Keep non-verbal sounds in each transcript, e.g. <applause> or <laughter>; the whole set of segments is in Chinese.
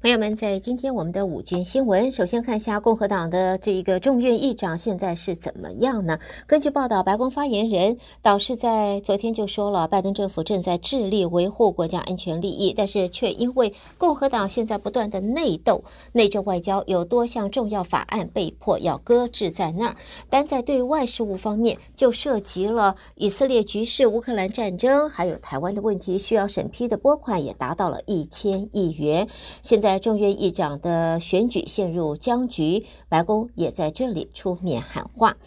朋友们，在今天我们的午间新闻，首先看一下共和党的这一个众院议长现在是怎么样呢？根据报道，白宫发言人倒是在昨天就说了，拜登政府正在致力维护国家安全利益，但是却因为共和党现在不断的内斗、内政外交，有多项重要法案被迫要搁置在那儿。单在对外事务方面，就涉及了以色列局势、乌克兰战争，还有台湾的问题，需要审批的拨款也达到了一千亿元。现在。在众院议长的选举陷入僵局，白宫也在这里出面喊话。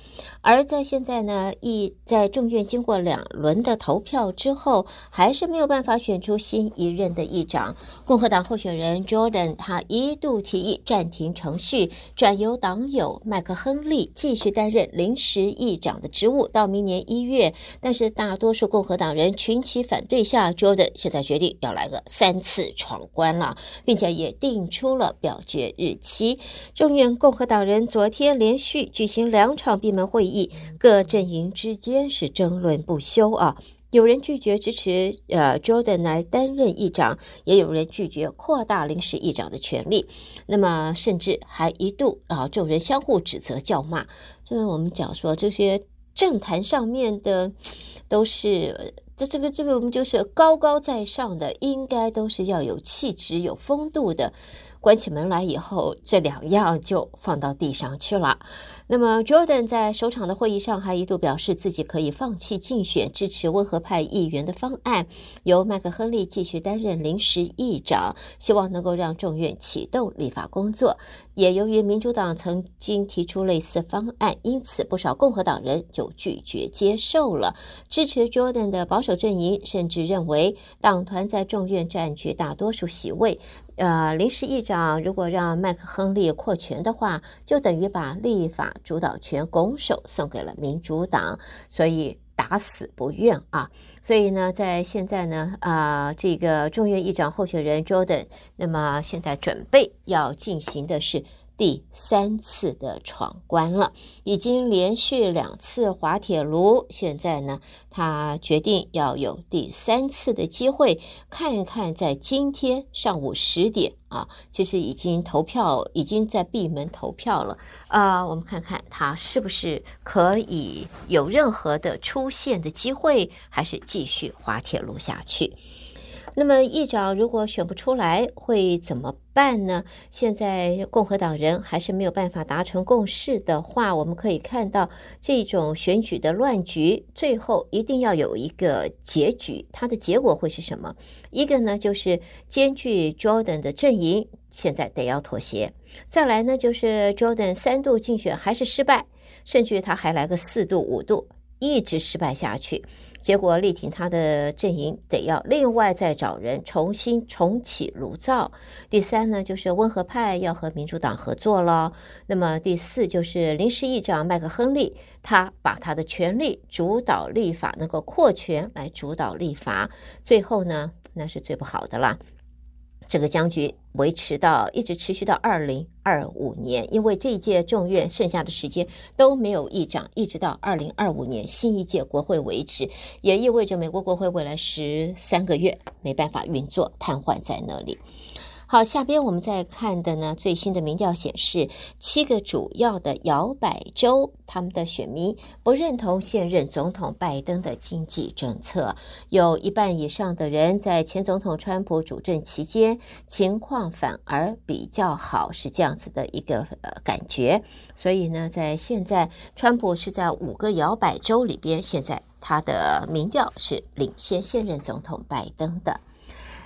而在现在呢，议在众院经过两轮的投票之后，还是没有办法选出新一任的议长。共和党候选人 Jordan 他一度提议暂停程序，转由党友麦克亨利继续担任临时议长的职务到明年一月。但是大多数共和党人群起反对下，Jordan 现在决定要来个三次闯关了，并且也。定出了表决日期。众院共和党人昨天连续举行两场闭门会议，各阵营之间是争论不休啊。有人拒绝支持呃 Jordan 来担任议长，也有人拒绝扩大临时议长的权利。那么甚至还一度啊，众人相互指责叫骂。就是我们讲说这些政坛上面的都是。这这个这个我们就是高高在上的，应该都是要有气质、有风度的。关起门来以后，这两样就放到地上去了。那么，Jordan 在首场的会议上还一度表示自己可以放弃竞选，支持温和派议员的方案，由麦克亨利继续担任临时议长，希望能够让众院启动立法工作。也由于民主党曾经提出类似方案，因此不少共和党人就拒绝接受了。支持 Jordan 的保守阵营甚至认为，党团在众院占据大多数席位。呃，临时议长如果让麦克亨利扩权的话，就等于把立法主导权拱手送给了民主党，所以打死不愿啊。所以呢，在现在呢，啊、这个众院议长候选人 Jordan，那么现在准备要进行的是。第三次的闯关了，已经连续两次滑铁卢，现在呢，他决定要有第三次的机会，看一看在今天上午十点啊，其实已经投票，已经在闭门投票了啊，我们看看他是不是可以有任何的出现的机会，还是继续滑铁卢下去。那么议长如果选不出来会怎么办呢？现在共和党人还是没有办法达成共识的话，我们可以看到这种选举的乱局，最后一定要有一个结局。它的结果会是什么？一个呢，就是兼具 Jordan 的阵营现在得要妥协；再来呢，就是 Jordan 三度竞选还是失败，甚至他还来个四度、五度，一直失败下去。结果力挺他的阵营得要另外再找人重新重启炉灶。第三呢，就是温和派要和民主党合作了。那么第四就是临时议长麦克亨利，他把他的权力主导立法，能够扩权来主导立法。最后呢，那是最不好的了。这个僵局维持到一直持续到二零二五年，因为这一届众院剩下的时间都没有议长，一直到二零二五年新一届国会为止，也意味着美国国会未来十三个月没办法运作，瘫痪在那里。好，下边我们再看的呢，最新的民调显示，七个主要的摇摆州，他们的选民不认同现任总统拜登的经济政策，有一半以上的人在前总统川普主政期间情况反而比较好，是这样子的一个呃感觉。所以呢，在现在，川普是在五个摇摆州里边，现在他的民调是领先现任总统拜登的。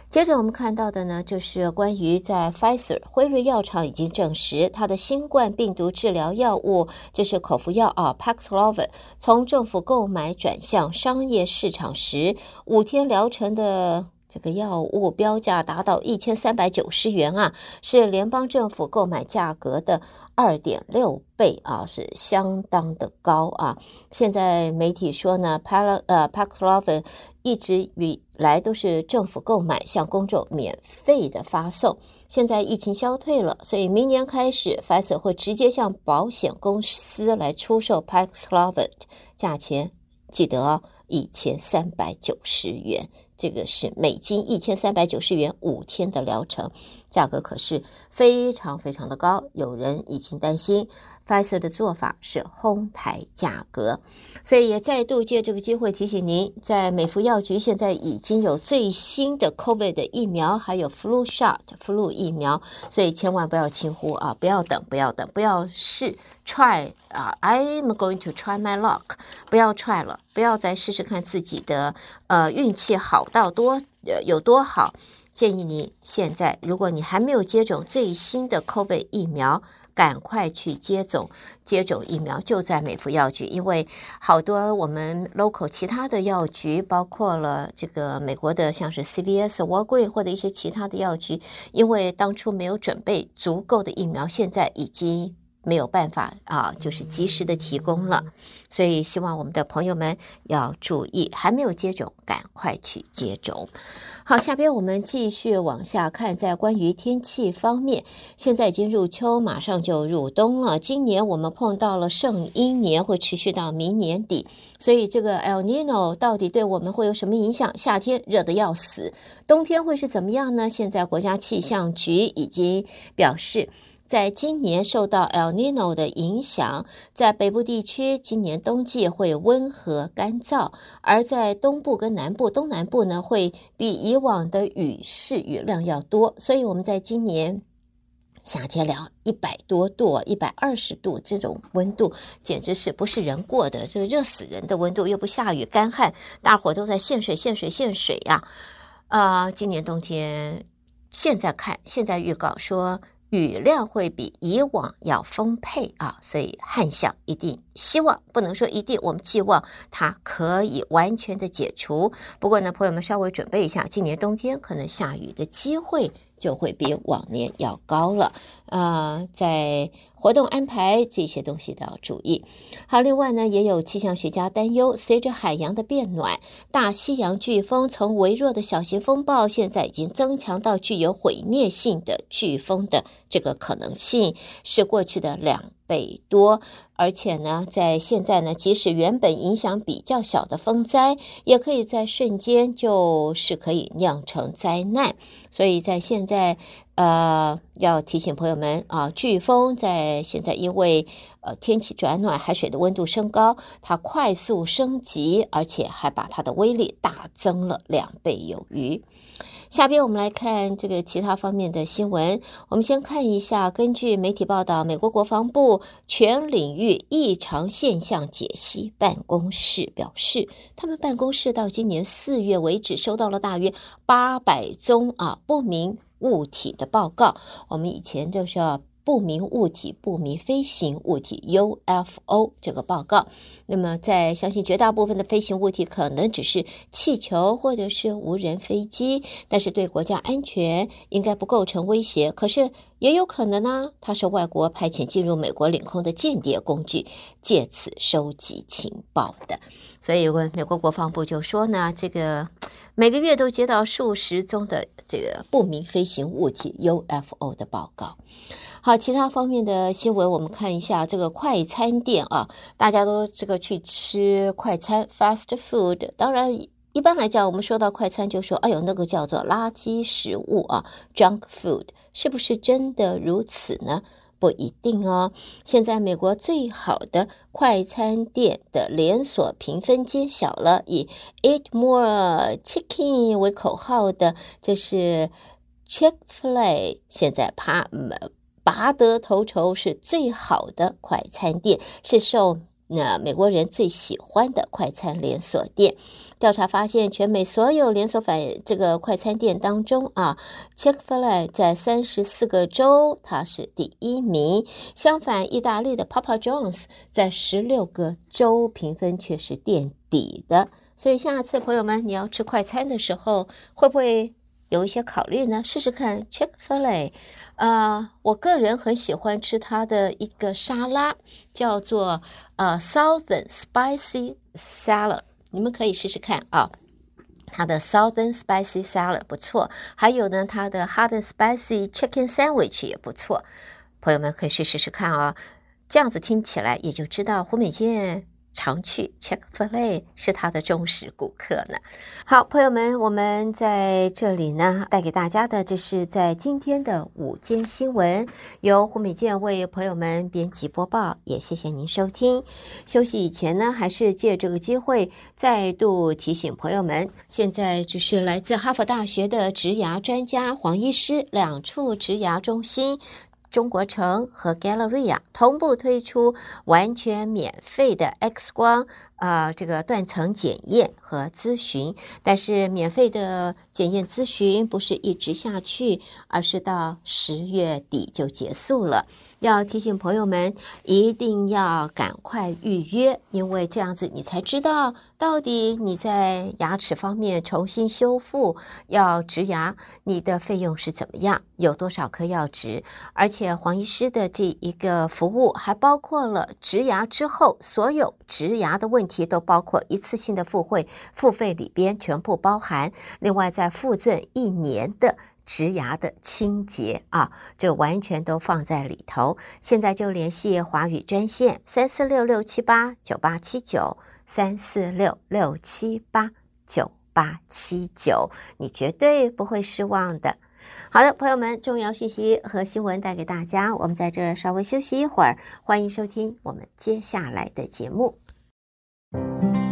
接着我们看到的呢，就是关于在 Pfizer 辉瑞药厂已经证实，它的新冠病毒治疗药物就是口服药啊 Paxlovid，从政府购买转向商业市场时，五天疗程的。这个药物标价达到一千三百九十元啊，是联邦政府购买价格的二点六倍啊，是相当的高啊。现在媒体说呢，Pal 呃 Paxlovid 一直与来都是政府购买，向公众免费的发送。现在疫情消退了，所以明年开始，Pfizer 会直接向保险公司来出售 Paxlovid，价钱记得一千三百九十元。这个是美金一千三百九十元五天的疗程，价格可是非常非常的高。有人已经担心，Pfizer 的做法是哄抬价格，所以也再度借这个机会提醒您，在美服药局现在已经有最新的 COVID 的疫苗，还有 Flu Shot Flu 疫苗，所以千万不要轻忽啊！不要等，不要等，不要试 try 啊！I'm going to try my luck，不要 try 了。不要再试试看自己的呃运气好到多呃有多好，建议你现在，如果你还没有接种最新的 COVID 疫苗，赶快去接种接种疫苗，就在美福药局，因为好多我们 local 其他的药局，包括了这个美国的像是 CVS、Walgreen 或者一些其他的药局，因为当初没有准备足够的疫苗，现在已经。没有办法啊，就是及时的提供了，所以希望我们的朋友们要注意，还没有接种，赶快去接种。好，下边我们继续往下看，在关于天气方面，现在已经入秋，马上就入冬了。今年我们碰到了圣婴年，会持续到明年底，所以这个 <laughs> El Nino 到底对我们会有什么影响？夏天热得要死，冬天会是怎么样呢？现在国家气象局已经表示。在今年受到 El Nino 的影响，在北部地区，今年冬季会温和干燥；而在东部跟南部、东南部呢，会比以往的雨势雨量要多。所以，我们在今年夏天两一百多度、一百二十度这种温度，简直是不是人过的，这个热死人的温度，又不下雨干旱，大伙都在限水、限水、限水呀！啊，今年冬天现在看，现在预告说。雨量会比以往要丰沛啊，所以旱象一定希望不能说一定，我们寄望它可以完全的解除。不过呢，朋友们稍微准备一下，今年冬天可能下雨的机会。就会比往年要高了，呃，在活动安排这些东西都要注意。好，另外呢，也有气象学家担忧，随着海洋的变暖，大西洋飓风从微弱的小型风暴，现在已经增强到具有毁灭性的飓风的这个可能性，是过去的两北多，而且呢，在现在呢，即使原本影响比较小的风灾，也可以在瞬间就是可以酿成灾难。所以在现在，呃，要提醒朋友们啊，飓风在现在因为呃天气转暖，海水的温度升高，它快速升级，而且还把它的威力大增了两倍有余。下边我们来看这个其他方面的新闻。我们先看一下，根据媒体报道，美国国防部全领域异常现象解析办公室表示，他们办公室到今年四月为止收到了大约八百宗啊不明物体的报告。我们以前就是要。不明物体、不明飞行物体 UFO 这个报告，那么在相信绝大部分的飞行物体可能只是气球或者是无人飞机，但是对国家安全应该不构成威胁。可是也有可能呢，它是外国派遣进入美国领空的间谍工具，借此收集情报的。所以，美国国防部就说呢，这个每个月都接到数十宗的这个不明飞行物体 UFO 的报告。好，其他方面的新闻，我们看一下这个快餐店啊，大家都这个去吃快餐 （fast food）。当然，一般来讲，我们说到快餐，就说哎呦，那个叫做垃圾食物啊 （junk food），是不是真的如此呢？不一定哦。现在美国最好的快餐店的连锁评分揭晓了，以 “Eat More Chicken” 为口号的，这是 Chick-fil-A，现在怕拔得头筹，是最好的快餐店，是受那美国人最喜欢的快餐连锁店。调查发现，全美所有连锁反这个快餐店当中啊，Chick-fil-A 在三十四个州它是第一名。相反，意大利的 Papa John's 在十六个州评分却是垫底的。所以，下次朋友们你要吃快餐的时候，会不会？有一些考虑呢，试试看 Chick-fil-A，啊、呃，我个人很喜欢吃它的一个沙拉，叫做呃 Southern Spicy Salad，你们可以试试看啊，它的 Southern Spicy Salad 不错，还有呢，它的 Hot and Spicy Chicken Sandwich 也不错，朋友们可以去试试看啊，这样子听起来也就知道胡美健常去 Chick-fil-A 是他的忠实顾客呢。好，朋友们，我们在这里呢，带给大家的就是在今天的午间新闻，由胡美健为朋友们编辑播报，也谢谢您收听。休息以前呢，还是借这个机会再度提醒朋友们，现在就是来自哈佛大学的职涯专家黄医师两处职涯中心。中国城和 Galleria 同步推出完全免费的 X 光。啊、这个断层检验和咨询，但是免费的检验咨询不是一直下去，而是到十月底就结束了。要提醒朋友们，一定要赶快预约，因为这样子你才知道到底你在牙齿方面重新修复要植牙，你的费用是怎么样，有多少颗要植，而且黄医师的这一个服务还包括了植牙之后所有植牙的问。问题都包括一次性的付费，付费里边全部包含，另外再附赠一年的植牙的清洁啊，这完全都放在里头。现在就联系华语专线三四六六七八九八七九三四六六七八九八七九，你绝对不会失望的。好的，朋友们，重要信息和新闻带给大家，我们在这稍微休息一会儿，欢迎收听我们接下来的节目。Thank you.